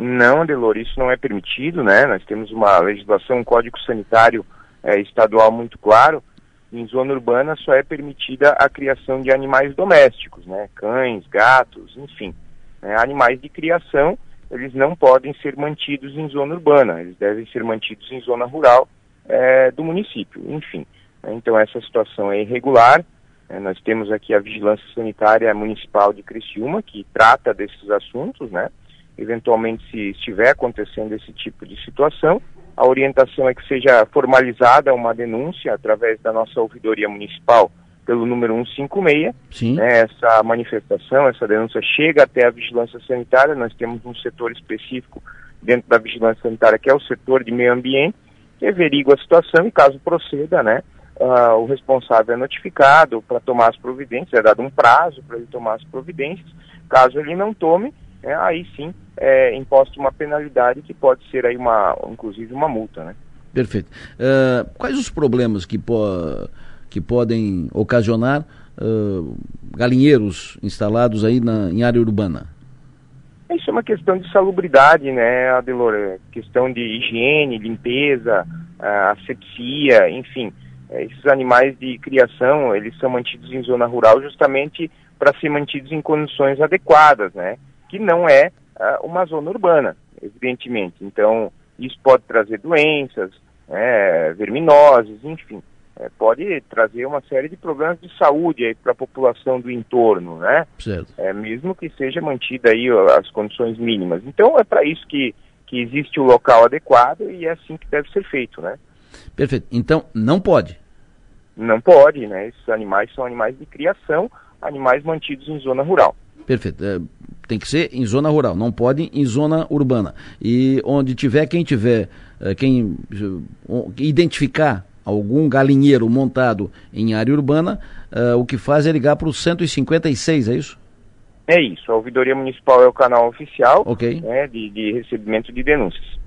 Não, Delor, isso não é permitido, né? Nós temos uma legislação, um código sanitário é, estadual muito claro. Em zona urbana só é permitida a criação de animais domésticos, né? Cães, gatos, enfim. Né? Animais de criação, eles não podem ser mantidos em zona urbana, eles devem ser mantidos em zona rural é, do município, enfim. Né? Então essa situação é irregular. É, nós temos aqui a Vigilância Sanitária Municipal de Criciúma, que trata desses assuntos, né? Eventualmente, se estiver acontecendo esse tipo de situação, a orientação é que seja formalizada uma denúncia através da nossa ouvidoria municipal pelo número 156. Sim. Né, essa manifestação, essa denúncia chega até a vigilância sanitária. Nós temos um setor específico dentro da vigilância sanitária, que é o setor de meio ambiente, que averigua a situação e, caso proceda, né, uh, o responsável é notificado para tomar as providências, é dado um prazo para ele tomar as providências. Caso ele não tome, é, aí sim é imposta uma penalidade que pode ser aí uma, inclusive uma multa, né? Perfeito. Uh, quais os problemas que, po que podem ocasionar uh, galinheiros instalados aí na, em área urbana? Isso é uma questão de salubridade, né, Adelor? É questão de higiene, limpeza, asepsia, enfim. É, esses animais de criação, eles são mantidos em zona rural justamente para ser mantidos em condições adequadas, né? Que não é uh, uma zona urbana, evidentemente. Então, isso pode trazer doenças, né, verminoses, enfim. É, pode trazer uma série de problemas de saúde para a população do entorno, né? Certo. É, mesmo que seja mantida aí as condições mínimas. Então, é para isso que, que existe o local adequado e é assim que deve ser feito, né? Perfeito. Então, não pode? Não pode, né? Esses animais são animais de criação, animais mantidos em zona rural. Perfeito. Tem que ser em zona rural, não pode em zona urbana. E onde tiver, quem tiver, é, quem identificar algum galinheiro montado em área urbana, uh, o que faz é ligar para o 156, é isso? É isso. A ouvidoria municipal é o canal oficial okay. né, de, de recebimento de denúncias.